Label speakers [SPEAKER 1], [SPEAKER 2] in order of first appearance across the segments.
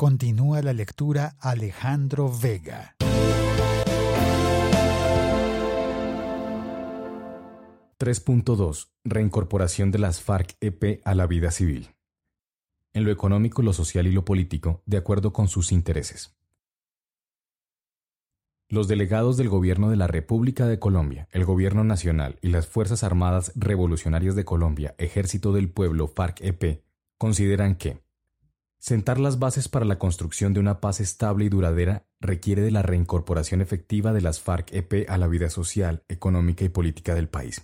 [SPEAKER 1] Continúa la lectura Alejandro Vega.
[SPEAKER 2] ...3.2... Reincorporación de las FARC-EP a la vida civil. En lo económico, lo social y lo político, de acuerdo con sus intereses. Los delegados del Gobierno de la República de Colombia, el Gobierno Nacional y las Fuerzas Armadas Revolucionarias de Colombia, Ejército del Pueblo, FARC-EP, consideran que sentar las bases para la construcción de una paz estable y duradera requiere de la reincorporación efectiva de las FARC-EP a la vida social, económica y política del país.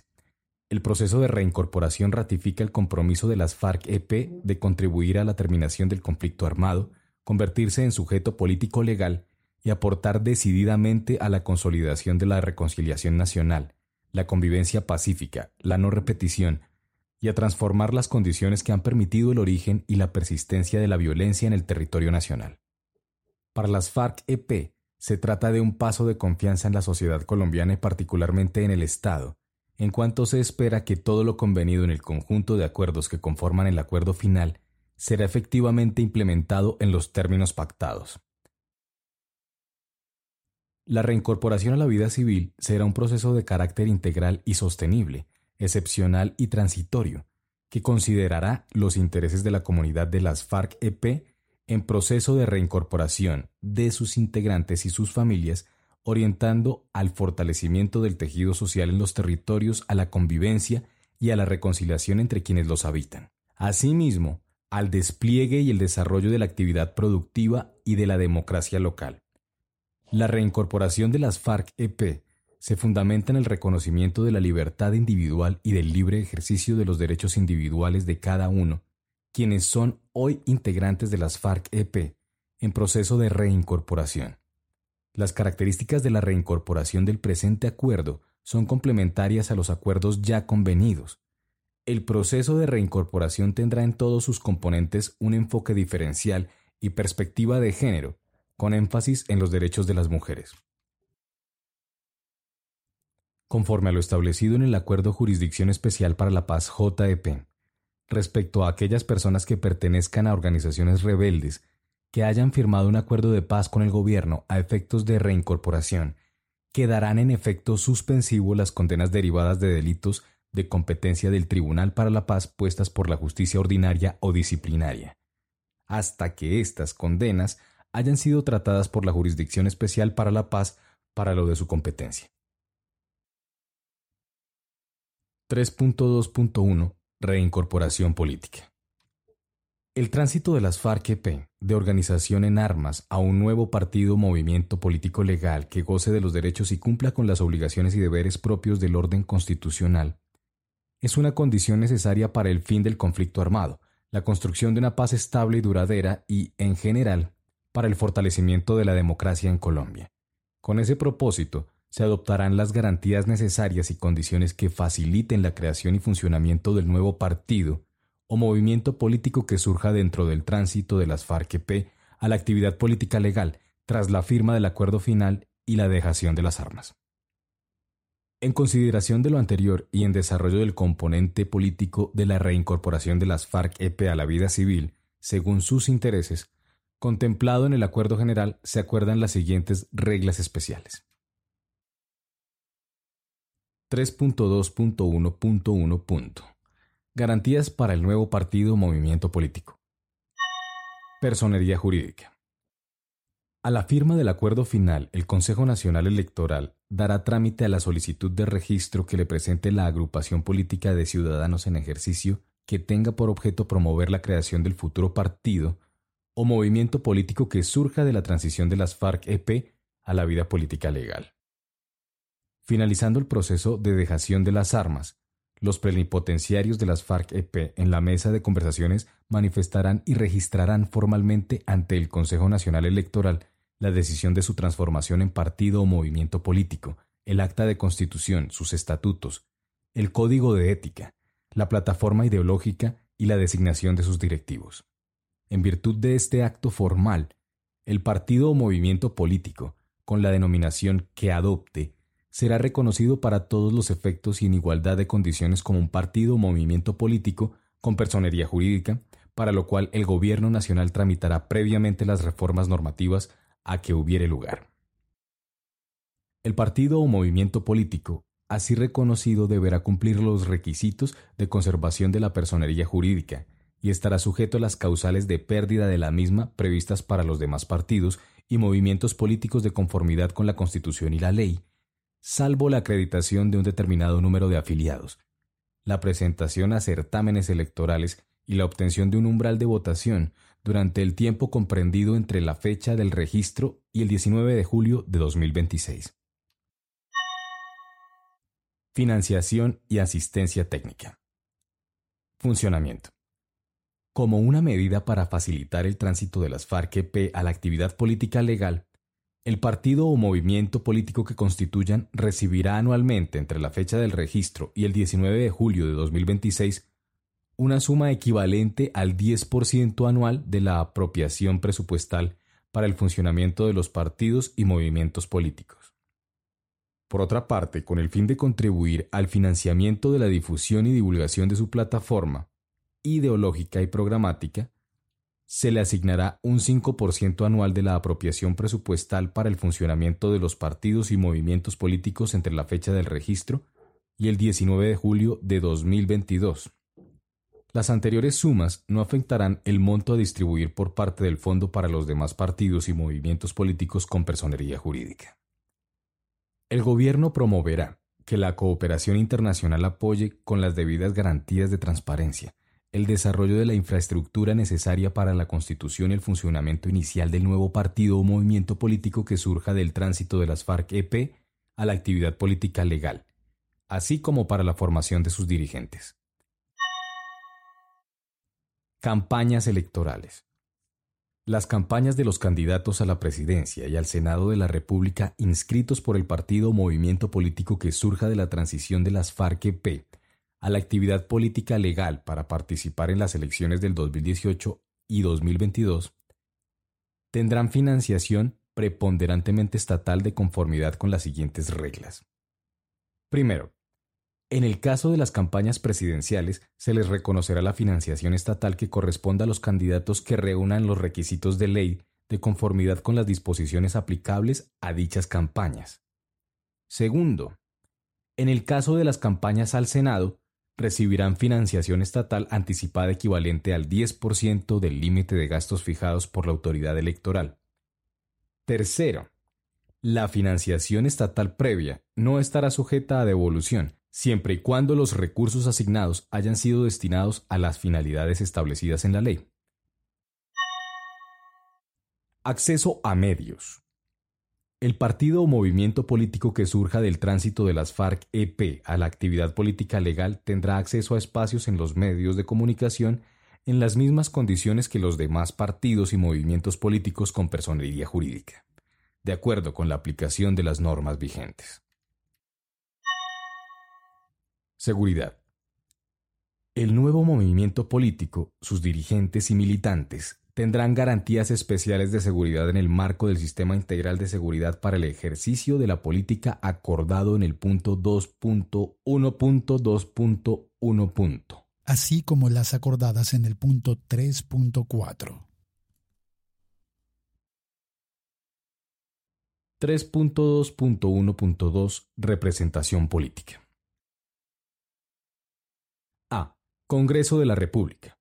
[SPEAKER 2] El proceso de reincorporación ratifica el compromiso de las FARC-EP de contribuir a la terminación del conflicto armado, convertirse en sujeto político legal y aportar decididamente a la consolidación de la reconciliación nacional, la convivencia pacífica, la no repetición, y a transformar las condiciones que han permitido el origen y la persistencia de la violencia en el territorio nacional. Para las FARC-EP, se trata de un paso de confianza en la sociedad colombiana y particularmente en el Estado, en cuanto se espera que todo lo convenido en el conjunto de acuerdos que conforman el acuerdo final será efectivamente implementado en los términos pactados. La reincorporación a la vida civil será un proceso de carácter integral y sostenible, excepcional y transitorio, que considerará los intereses de la comunidad de las FARC-EP en proceso de reincorporación de sus integrantes y sus familias, orientando al fortalecimiento del tejido social en los territorios, a la convivencia y a la reconciliación entre quienes los habitan. Asimismo, al despliegue y el desarrollo de la actividad productiva y de la democracia local. La reincorporación de las FARC-EP se fundamenta en el reconocimiento de la libertad individual y del libre ejercicio de los derechos individuales de cada uno, quienes son hoy integrantes de las FARC-EP en proceso de reincorporación. Las características de la reincorporación del presente acuerdo son complementarias a los acuerdos ya convenidos. El proceso de reincorporación tendrá en todos sus componentes un enfoque diferencial y perspectiva de género, con énfasis en los derechos de las mujeres. Conforme a lo establecido en el Acuerdo Jurisdicción Especial para la Paz JEP, respecto a aquellas personas que pertenezcan a organizaciones rebeldes que hayan firmado un acuerdo de paz con el gobierno a efectos de reincorporación, quedarán en efecto suspensivo las condenas derivadas de delitos de competencia del Tribunal para la Paz puestas por la justicia ordinaria o disciplinaria, hasta que estas condenas hayan sido tratadas por la Jurisdicción Especial para la Paz para lo de su competencia. 3.2.1 Reincorporación política. El tránsito de las FARC-EP de organización en armas a un nuevo partido o movimiento político legal que goce de los derechos y cumpla con las obligaciones y deberes propios del orden constitucional es una condición necesaria para el fin del conflicto armado, la construcción de una paz estable y duradera y, en general, para el fortalecimiento de la democracia en Colombia. Con ese propósito, se adoptarán las garantías necesarias y condiciones que faciliten la creación y funcionamiento del nuevo partido o movimiento político que surja dentro del tránsito de las FARC-EP a la actividad política legal tras la firma del acuerdo final y la dejación de las armas. En consideración de lo anterior y en desarrollo del componente político de la reincorporación de las FARC-EP a la vida civil, según sus intereses, contemplado en el acuerdo general, se acuerdan las siguientes reglas especiales. 3.2.1.1. Garantías para el nuevo partido o movimiento político. Personería jurídica. A la firma del acuerdo final, el Consejo Nacional Electoral dará trámite a la solicitud de registro que le presente la agrupación política de ciudadanos en ejercicio que tenga por objeto promover la creación del futuro partido o movimiento político que surja de la transición de las FARC-EP a la vida política legal. Finalizando el proceso de dejación de las armas, los plenipotenciarios de las FARC-EP en la mesa de conversaciones manifestarán y registrarán formalmente ante el Consejo Nacional Electoral la decisión de su transformación en partido o movimiento político, el acta de constitución, sus estatutos, el código de ética, la plataforma ideológica y la designación de sus directivos. En virtud de este acto formal, el partido o movimiento político, con la denominación que adopte, será reconocido para todos los efectos y en igualdad de condiciones como un partido o movimiento político con personería jurídica, para lo cual el Gobierno Nacional tramitará previamente las reformas normativas a que hubiere lugar. El partido o movimiento político, así reconocido, deberá cumplir los requisitos de conservación de la personería jurídica y estará sujeto a las causales de pérdida de la misma previstas para los demás partidos y movimientos políticos de conformidad con la Constitución y la ley, salvo la acreditación de un determinado número de afiliados, la presentación a certámenes electorales y la obtención de un umbral de votación durante el tiempo comprendido entre la fecha del registro y el 19 de julio de 2026. Financiación y asistencia técnica. Funcionamiento. Como una medida para facilitar el tránsito de las FARC-EP a la actividad política legal, el partido o movimiento político que constituyan recibirá anualmente entre la fecha del registro y el 19 de julio de 2026 una suma equivalente al 10% anual de la apropiación presupuestal para el funcionamiento de los partidos y movimientos políticos. Por otra parte, con el fin de contribuir al financiamiento de la difusión y divulgación de su plataforma ideológica y programática, se le asignará un 5% anual de la apropiación presupuestal para el funcionamiento de los partidos y movimientos políticos entre la fecha del registro y el 19 de julio de 2022 las anteriores sumas no afectarán el monto a distribuir por parte del fondo para los demás partidos y movimientos políticos con personería jurídica. El Gobierno promoverá que la cooperación internacional apoye con las debidas garantías de transparencia el desarrollo de la infraestructura necesaria para la constitución y el funcionamiento inicial del nuevo partido o movimiento político que surja del tránsito de las FARC-EP a la actividad política legal, así como para la formación de sus dirigentes. Campañas electorales. Las campañas de los candidatos a la presidencia y al Senado de la República inscritos por el partido o movimiento político que surja de la transición de las FARC-EP a la actividad política legal para participar en las elecciones del 2018 y 2022 tendrán financiación preponderantemente estatal de conformidad con las siguientes reglas. Primero, en el caso de las campañas presidenciales, se les reconocerá la financiación estatal que corresponda a los candidatos que reúnan los requisitos de ley de conformidad con las disposiciones aplicables a dichas campañas. Segundo, en el caso de las campañas al Senado, recibirán financiación estatal anticipada equivalente al 10% del límite de gastos fijados por la autoridad electoral. Tercero, la financiación estatal previa no estará sujeta a devolución, siempre y cuando los recursos asignados hayan sido destinados a las finalidades establecidas en la ley. Acceso a medios. El partido o movimiento político que surja del tránsito de las FARC-EP a la actividad política legal tendrá acceso a espacios en los medios de comunicación en las mismas condiciones que los demás partidos y movimientos políticos con personería jurídica, de acuerdo con la aplicación de las normas vigentes. Seguridad. El nuevo movimiento político, sus dirigentes y militantes tendrán garantías especiales de seguridad en el marco del Sistema Integral de Seguridad para el ejercicio de la política acordado en el punto 2.1.2.1.
[SPEAKER 1] Así como las acordadas en el punto 3.4.
[SPEAKER 2] 3.2.1.2 Representación política. Congreso de la República.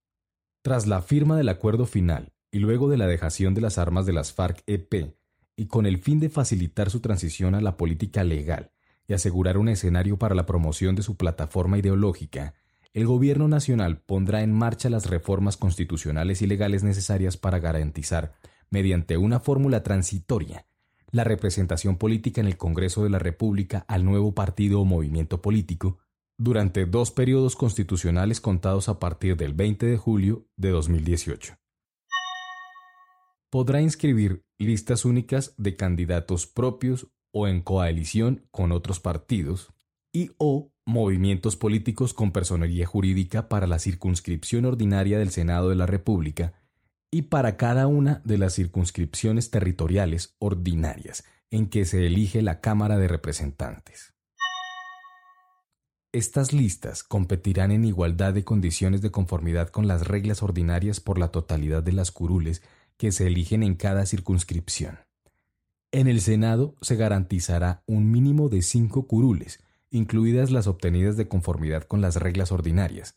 [SPEAKER 2] Tras la firma del acuerdo final y luego de la dejación de las armas de las FARC-EP, y con el fin de facilitar su transición a la política legal y asegurar un escenario para la promoción de su plataforma ideológica, el Gobierno Nacional pondrá en marcha las reformas constitucionales y legales necesarias para garantizar, mediante una fórmula transitoria, la representación política en el Congreso de la República al nuevo partido o movimiento político durante dos periodos constitucionales contados a partir del 20 de julio de 2018. Podrá inscribir listas únicas de candidatos propios o en coalición con otros partidos y o movimientos políticos con personería jurídica para la circunscripción ordinaria del Senado de la República y para cada una de las circunscripciones territoriales ordinarias en que se elige la Cámara de Representantes. Estas listas competirán en igualdad de condiciones de conformidad con las reglas ordinarias por la totalidad de las curules que se eligen en cada circunscripción. En el Senado se garantizará un mínimo de cinco curules, incluidas las obtenidas de conformidad con las reglas ordinarias.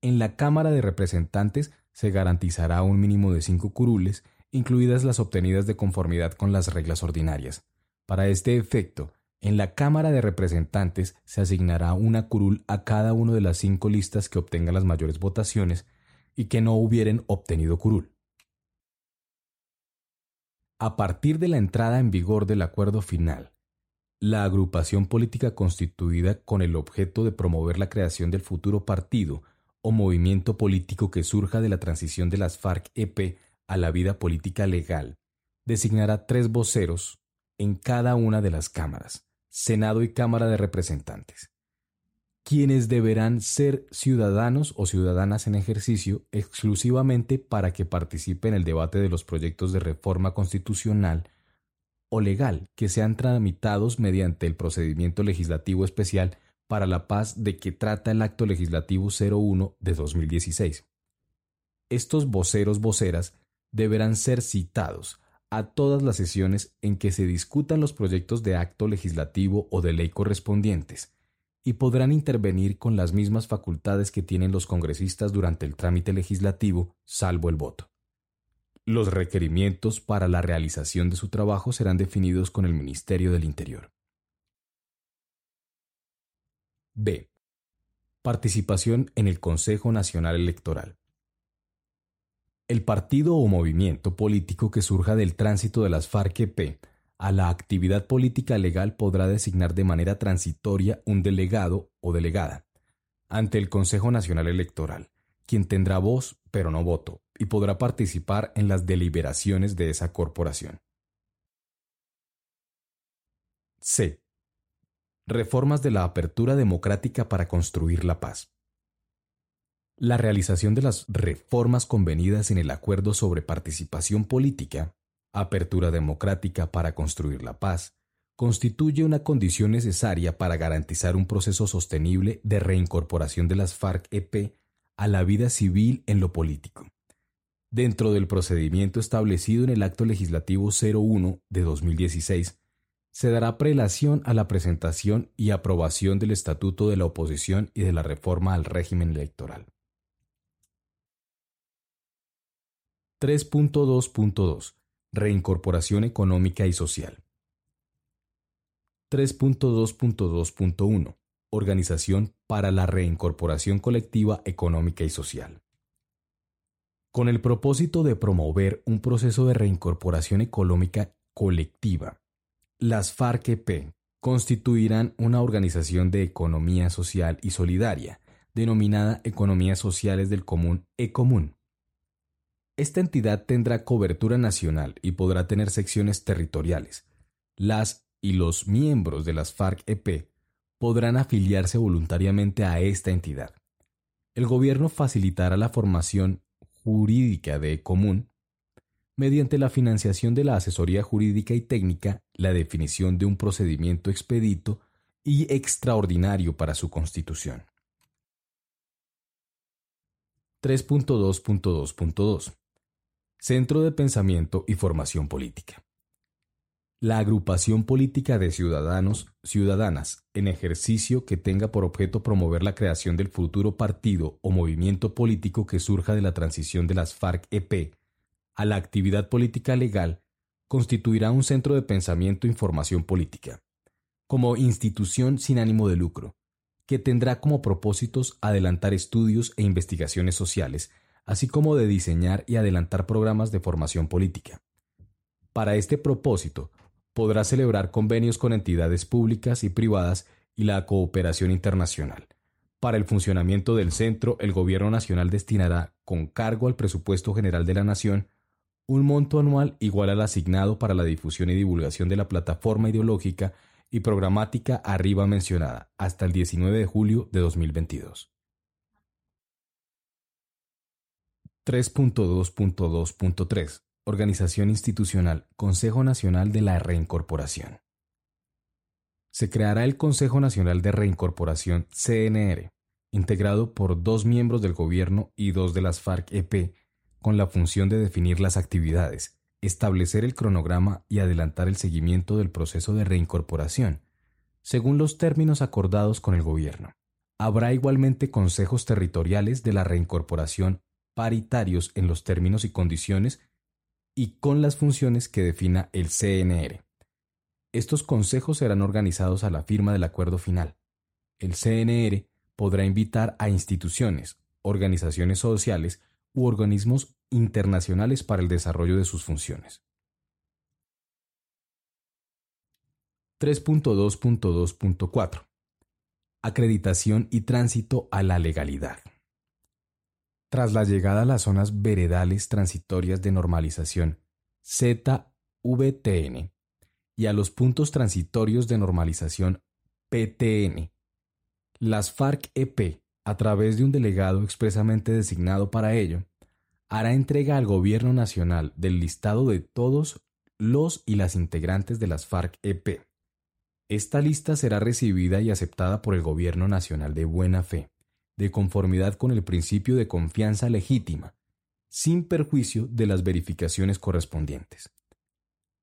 [SPEAKER 2] En la Cámara de Representantes se garantizará un mínimo de cinco curules, incluidas las obtenidas de conformidad con las reglas ordinarias. Para este efecto, en la Cámara de Representantes se asignará una curul a cada una de las cinco listas que obtengan las mayores votaciones y que no hubieren obtenido curul. A partir de la entrada en vigor del acuerdo final, la agrupación política constituida con el objeto de promover la creación del futuro partido o movimiento político que surja de la transición de las FARC-EP a la vida política legal, designará tres voceros en cada una de las cámaras, Senado y Cámara de Representantes, quienes deberán ser ciudadanos o ciudadanas en ejercicio exclusivamente para que participen en el debate de los proyectos de reforma constitucional o legal que sean tramitados mediante el procedimiento legislativo especial para la paz de que trata el acto legislativo 01 de 2016. Estos voceros voceras deberán ser citados a todas las sesiones en que se discutan los proyectos de acto legislativo o de ley correspondientes, y podrán intervenir con las mismas facultades que tienen los congresistas durante el trámite legislativo, salvo el voto. Los requerimientos para la realización de su trabajo serán definidos con el Ministerio del Interior. B. Participación en el Consejo Nacional Electoral. El partido o movimiento político que surja del tránsito de las FARC-EP a la actividad política legal podrá designar de manera transitoria un delegado o delegada ante el Consejo Nacional Electoral, quien tendrá voz pero no voto y podrá participar en las deliberaciones de esa corporación. C. Reformas de la apertura democrática para construir la paz. La realización de las reformas convenidas en el acuerdo sobre participación política, apertura democrática para construir la paz, constituye una condición necesaria para garantizar un proceso sostenible de reincorporación de las FARC-EP a la vida civil en lo político. Dentro del procedimiento establecido en el Acto Legislativo 01 de 2016, se dará prelación a la presentación y aprobación del Estatuto de la Oposición y de la reforma al régimen electoral. 3.2.2 Reincorporación económica y social. 3.2.2.1 Organización para la reincorporación colectiva económica y social. Con el propósito de promover un proceso de reincorporación económica colectiva, las FARC-EP constituirán una organización de economía social y solidaria, denominada Economías Sociales del Común E-Común, esta entidad tendrá cobertura nacional y podrá tener secciones territoriales. Las y los miembros de las FARC-EP podrán afiliarse voluntariamente a esta entidad. El gobierno facilitará la formación jurídica de común mediante la financiación de la asesoría jurídica y técnica, la definición de un procedimiento expedito y extraordinario para su constitución. 3.2.2.2 Centro de Pensamiento y Formación Política. La agrupación política de ciudadanos, ciudadanas, en ejercicio que tenga por objeto promover la creación del futuro partido o movimiento político que surja de la transición de las FARC-EP a la actividad política legal, constituirá un centro de pensamiento y formación política, como institución sin ánimo de lucro, que tendrá como propósitos adelantar estudios e investigaciones sociales así como de diseñar y adelantar programas de formación política. Para este propósito, podrá celebrar convenios con entidades públicas y privadas y la cooperación internacional. Para el funcionamiento del centro, el Gobierno Nacional destinará, con cargo al presupuesto general de la Nación, un monto anual igual al asignado para la difusión y divulgación de la plataforma ideológica y programática arriba mencionada, hasta el 19 de julio de 2022. 3.2.2.3 Organización Institucional Consejo Nacional de la Reincorporación. se creará el Consejo Nacional de Reincorporación CNR, integrado por dos miembros del gobierno y dos de las FARC-EP, con la función de definir las actividades, establecer el cronograma y adelantar el seguimiento del proceso de reincorporación, según los términos acordados con el gobierno. Habrá igualmente consejos territoriales de la reincorporación paritarios en los términos y condiciones y con las funciones que defina el CNR. Estos consejos serán organizados a la firma del acuerdo final. El CNR podrá invitar a instituciones, organizaciones sociales u organismos internacionales para el desarrollo de sus funciones. 3.2.2.4 Acreditación y tránsito a la legalidad. Tras la llegada a las zonas veredales transitorias de normalización ZVTN y a los puntos transitorios de normalización PTN, las FARC-EP, a través de un delegado expresamente designado para ello, hará entrega al Gobierno Nacional del listado de todos los y las integrantes de las FARC-EP. Esta lista será recibida y aceptada por el Gobierno Nacional de buena fe, de conformidad con el principio de confianza legítima, sin perjuicio de las verificaciones correspondientes.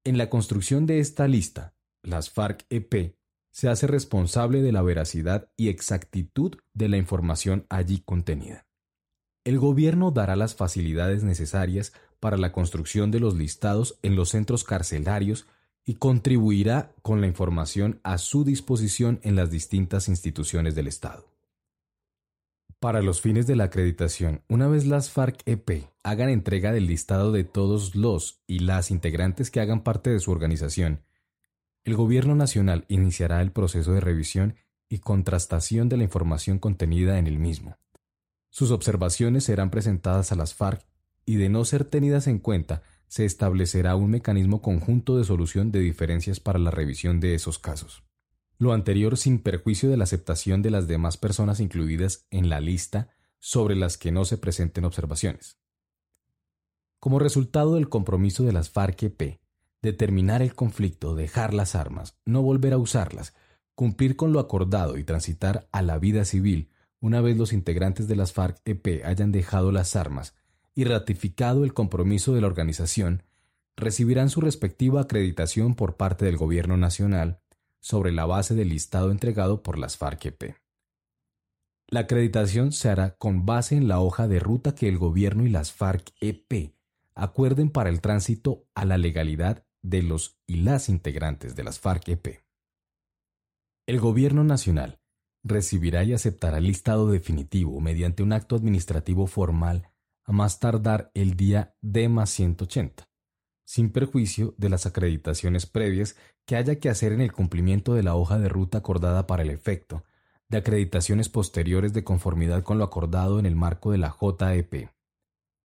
[SPEAKER 2] En la construcción de esta lista, las FARC-EP se hace responsable de la veracidad y exactitud de la información allí contenida. El gobierno dará las facilidades necesarias para la construcción de los listados en los centros carcelarios y contribuirá con la información a su disposición en las distintas instituciones del Estado. Para los fines de la acreditación, una vez las FARC-EP hagan entrega del listado de todos los y las integrantes que hagan parte de su organización, el Gobierno Nacional iniciará el proceso de revisión y contrastación de la información contenida en el mismo. Sus observaciones serán presentadas a las FARC y de no ser tenidas en cuenta, se establecerá un mecanismo conjunto de solución de diferencias para la revisión de esos casos. Lo anterior sin perjuicio de la aceptación de las demás personas incluidas en la lista sobre las que no se presenten observaciones. Como resultado del compromiso de las FARC-EP, determinar el conflicto, dejar las armas, no volver a usarlas, cumplir con lo acordado y transitar a la vida civil una vez los integrantes de las FARC-EP hayan dejado las armas, y ratificado el compromiso de la organización, recibirán su respectiva acreditación por parte del Gobierno Nacional sobre la base del listado entregado por las FARC-EP. La acreditación se hará con base en la hoja de ruta que el Gobierno y las FARC-EP acuerden para el tránsito a la legalidad de los y las integrantes de las FARC-EP. El Gobierno Nacional recibirá y aceptará el listado definitivo mediante un acto administrativo formal a más tardar el día D más 180, sin perjuicio de las acreditaciones previas que haya que hacer en el cumplimiento de la hoja de ruta acordada para el efecto, de acreditaciones posteriores de conformidad con lo acordado en el marco de la JEP.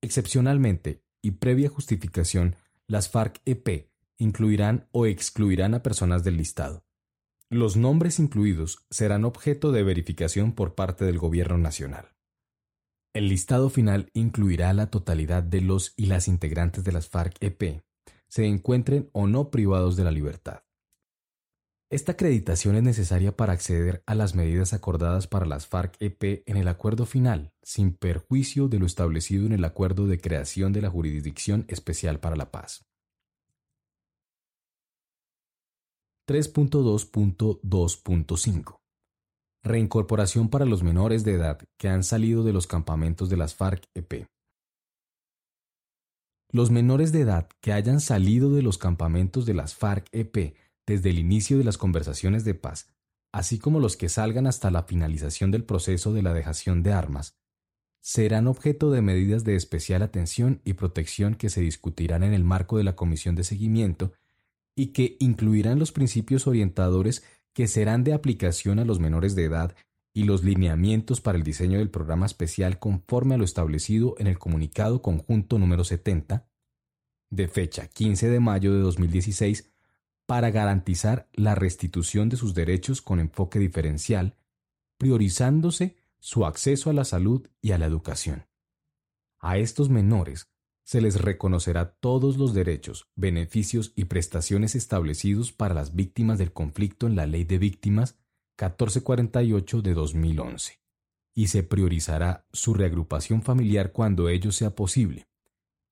[SPEAKER 2] Excepcionalmente, y previa justificación, las FARC-EP incluirán o excluirán a personas del listado. Los nombres incluidos serán objeto de verificación por parte del Gobierno Nacional. El listado final incluirá la totalidad de los y las integrantes de las FARC-EP, se encuentren o no privados de la libertad. Esta acreditación es necesaria para acceder a las medidas acordadas para las FARC-EP en el acuerdo final, sin perjuicio de lo establecido en el acuerdo de creación de la Jurisdicción Especial para la Paz. 3.2.2.5 Reincorporación para los menores de edad que han salido de los campamentos de las FARC-EP. Los menores de edad que hayan salido de los campamentos de las FARC-EP desde el inicio de las conversaciones de paz, así como los que salgan hasta la finalización del proceso de la dejación de armas, serán objeto de medidas de especial atención y protección que se discutirán en el marco de la Comisión de Seguimiento y que incluirán los principios orientadores que serán de aplicación a los menores de edad y los lineamientos para el diseño del programa especial conforme a lo establecido en el comunicado conjunto número 70 de fecha 15 de mayo de 2016 para garantizar la restitución de sus derechos con enfoque diferencial, priorizándose su acceso a la salud y a la educación. A estos menores se les reconocerá todos los derechos, beneficios y prestaciones establecidos para las víctimas del conflicto en la Ley de Víctimas 1448 de 2011, y se priorizará su reagrupación familiar cuando ello sea posible,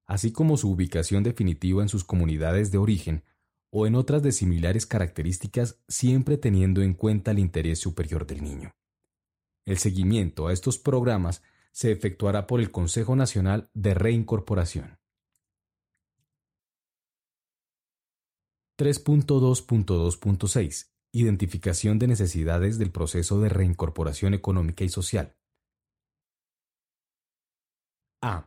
[SPEAKER 2] así como su ubicación definitiva en sus comunidades de origen o en otras de similares características siempre teniendo en cuenta el interés superior del niño. El seguimiento a estos programas se efectuará por el Consejo Nacional de Reincorporación. 3.2.2.6 Identificación de necesidades del proceso de reincorporación económica y social. A.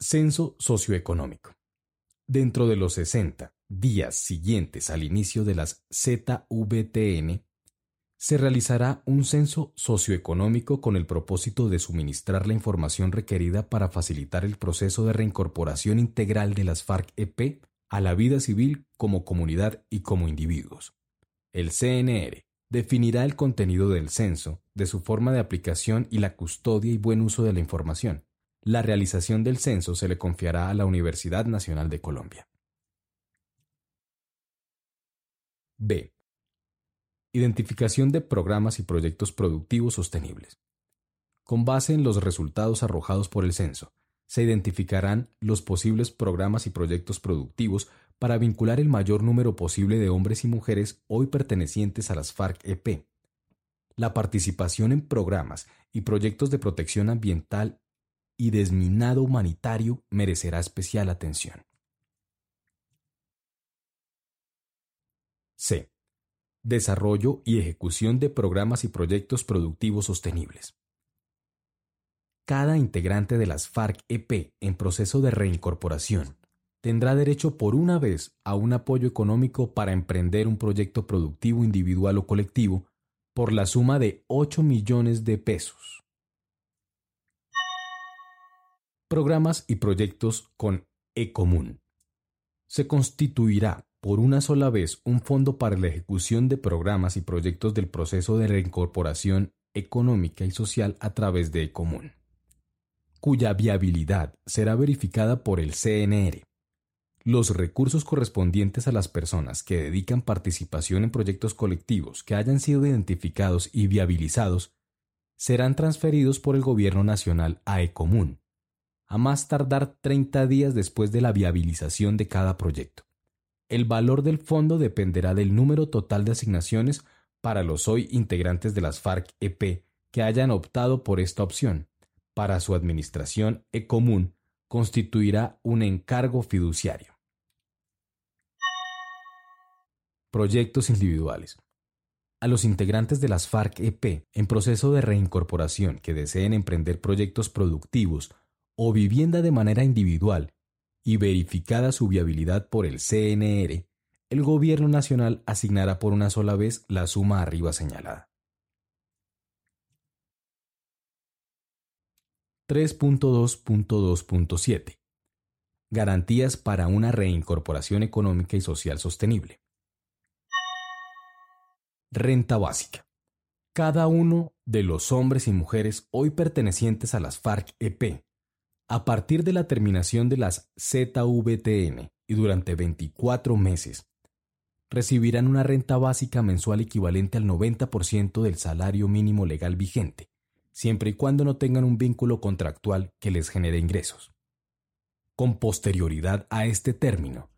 [SPEAKER 2] Censo socioeconómico. Dentro de los 60 días siguientes al inicio de las ZVTN, se realizará un censo socioeconómico con el propósito de suministrar la información requerida para facilitar el proceso de reincorporación integral de las FARC-EP a la vida civil como comunidad y como individuos. El CNR definirá el contenido del censo, de su forma de aplicación y la custodia y buen uso de la información. La realización del censo se le confiará a la Universidad Nacional de Colombia. B. Identificación de programas y proyectos productivos sostenibles. Con base en los resultados arrojados por el censo, se identificarán los posibles programas y proyectos productivos para vincular el mayor número posible de hombres y mujeres hoy pertenecientes a las FARC-EP. La participación en programas y proyectos de protección ambiental y desminado humanitario merecerá especial atención. C desarrollo y ejecución de programas y proyectos productivos sostenibles. Cada integrante de las FARC-EP en proceso de reincorporación tendrá derecho por una vez a un apoyo económico para emprender un proyecto productivo individual o colectivo por la suma de 8 millones de pesos. Programas y proyectos con E-Común. Se constituirá por una sola vez un fondo para la ejecución de programas y proyectos del proceso de reincorporación económica y social a través de Ecomún, cuya viabilidad será verificada por el CNR. Los recursos correspondientes a las personas que dedican participación en proyectos colectivos que hayan sido identificados y viabilizados serán transferidos por el Gobierno Nacional a Ecomún, a más tardar 30 días después de la viabilización de cada proyecto. El valor del fondo dependerá del número total de asignaciones para los hoy integrantes de las FARC-EP que hayan optado por esta opción. Para su administración E-Común constituirá un encargo fiduciario. Proyectos individuales. A los integrantes de las FARC-EP en proceso de reincorporación que deseen emprender proyectos productivos o vivienda de manera individual y verificada su viabilidad por el CNR, el Gobierno Nacional asignará por una sola vez la suma arriba señalada. 3.2.2.7 Garantías para una reincorporación económica y social sostenible. Renta básica. Cada uno de los hombres y mujeres hoy pertenecientes a las FARC-EP a partir de la terminación de las ZVTN y durante 24 meses, recibirán una renta básica mensual equivalente al 90% del salario mínimo legal vigente, siempre y cuando no tengan un vínculo contractual que les genere ingresos. Con posterioridad a este término,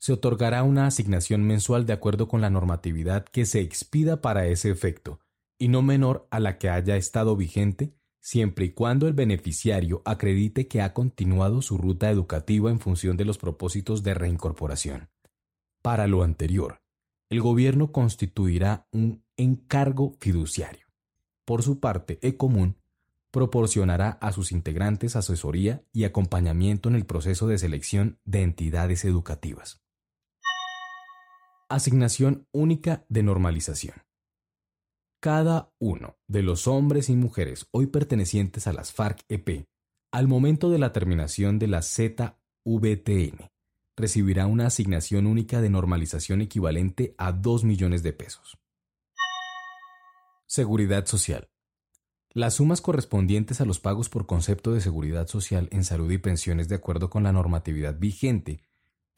[SPEAKER 2] se otorgará una asignación mensual de acuerdo con la normatividad que se expida para ese efecto, y no menor a la que haya estado vigente siempre y cuando el beneficiario acredite que ha continuado su ruta educativa en función de los propósitos de reincorporación. Para lo anterior, el gobierno constituirá un encargo fiduciario. Por su parte, Ecomún proporcionará a sus integrantes asesoría y acompañamiento en el proceso de selección de entidades educativas. Asignación única de normalización. Cada uno de los hombres y mujeres hoy pertenecientes a las FARC-EP, al momento de la terminación de la ZVTN, recibirá una asignación única de normalización equivalente a 2 millones de pesos. Seguridad Social. Las sumas correspondientes a los pagos por concepto de seguridad social en salud y pensiones de acuerdo con la normatividad vigente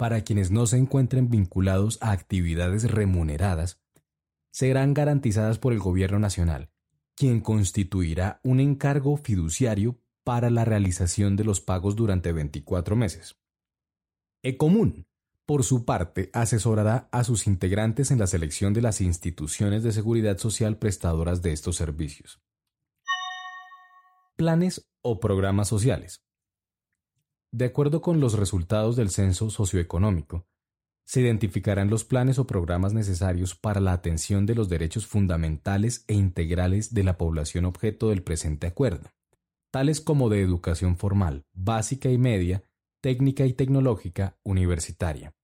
[SPEAKER 2] para quienes no se encuentren vinculados a actividades remuneradas serán garantizadas por el Gobierno Nacional, quien constituirá un encargo fiduciario para la realización de los pagos durante 24 meses. Ecomún, por su parte, asesorará a sus integrantes en la selección de las instituciones de seguridad social prestadoras de estos servicios. Planes o programas sociales. De acuerdo con los resultados del censo socioeconómico, se identificarán los planes o programas necesarios para la atención de los derechos fundamentales e integrales de la población objeto del presente acuerdo, tales como de educación formal, básica y media, técnica y tecnológica, universitaria,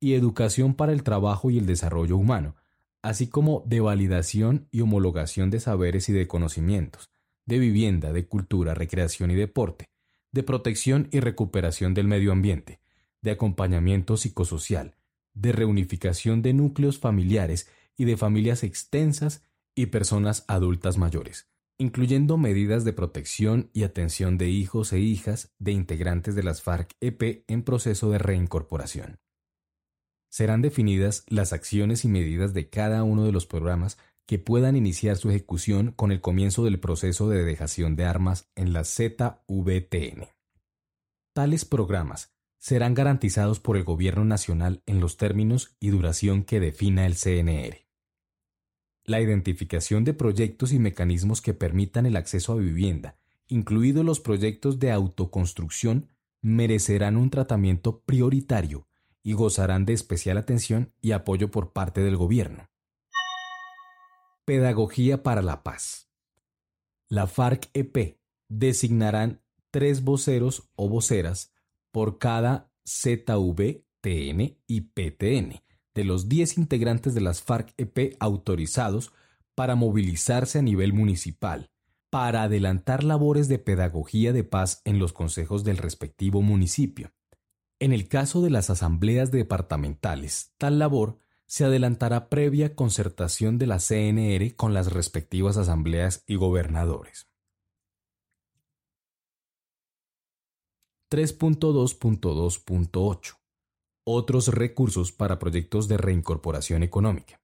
[SPEAKER 2] y educación para el trabajo y el desarrollo humano, así como de validación y homologación de saberes y de conocimientos, de vivienda, de cultura, recreación y deporte, de protección y recuperación del medio ambiente, de acompañamiento psicosocial, de reunificación de núcleos familiares y de familias extensas y personas adultas mayores, incluyendo medidas de protección y atención de hijos e hijas de integrantes de las FARC-EP en proceso de reincorporación. Serán definidas las acciones y medidas de cada uno de los programas que puedan iniciar su ejecución con el comienzo del proceso de dejación de armas en la ZVTN. Tales programas serán garantizados por el Gobierno Nacional en los términos y duración que defina el CNR. La identificación de proyectos y mecanismos que permitan el acceso a vivienda, incluidos los proyectos de autoconstrucción, merecerán un tratamiento prioritario y gozarán de especial atención y apoyo por parte del Gobierno. Pedagogía para la Paz. La FARC-EP designarán tres voceros o voceras por cada ZV-TN y PTN de los 10 integrantes de las FARC-EP autorizados para movilizarse a nivel municipal, para adelantar labores de pedagogía de paz en los consejos del respectivo municipio. En el caso de las asambleas departamentales, tal labor se adelantará previa concertación de la CNR con las respectivas asambleas y gobernadores. 3.2.2.8 Otros recursos para proyectos de reincorporación económica.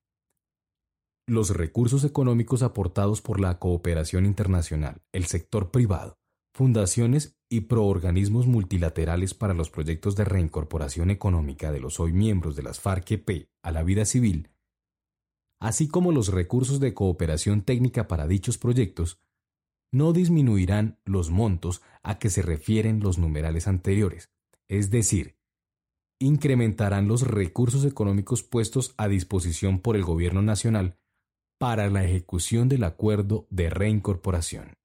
[SPEAKER 2] Los recursos económicos aportados por la cooperación internacional, el sector privado, fundaciones y proorganismos multilaterales para los proyectos de reincorporación económica de los hoy miembros de las FARC-EP a la vida civil, así como los recursos de cooperación técnica para dichos proyectos, no disminuirán los montos a que se refieren los numerales anteriores, es decir, incrementarán los recursos económicos puestos a disposición por el Gobierno Nacional para la ejecución del acuerdo de reincorporación.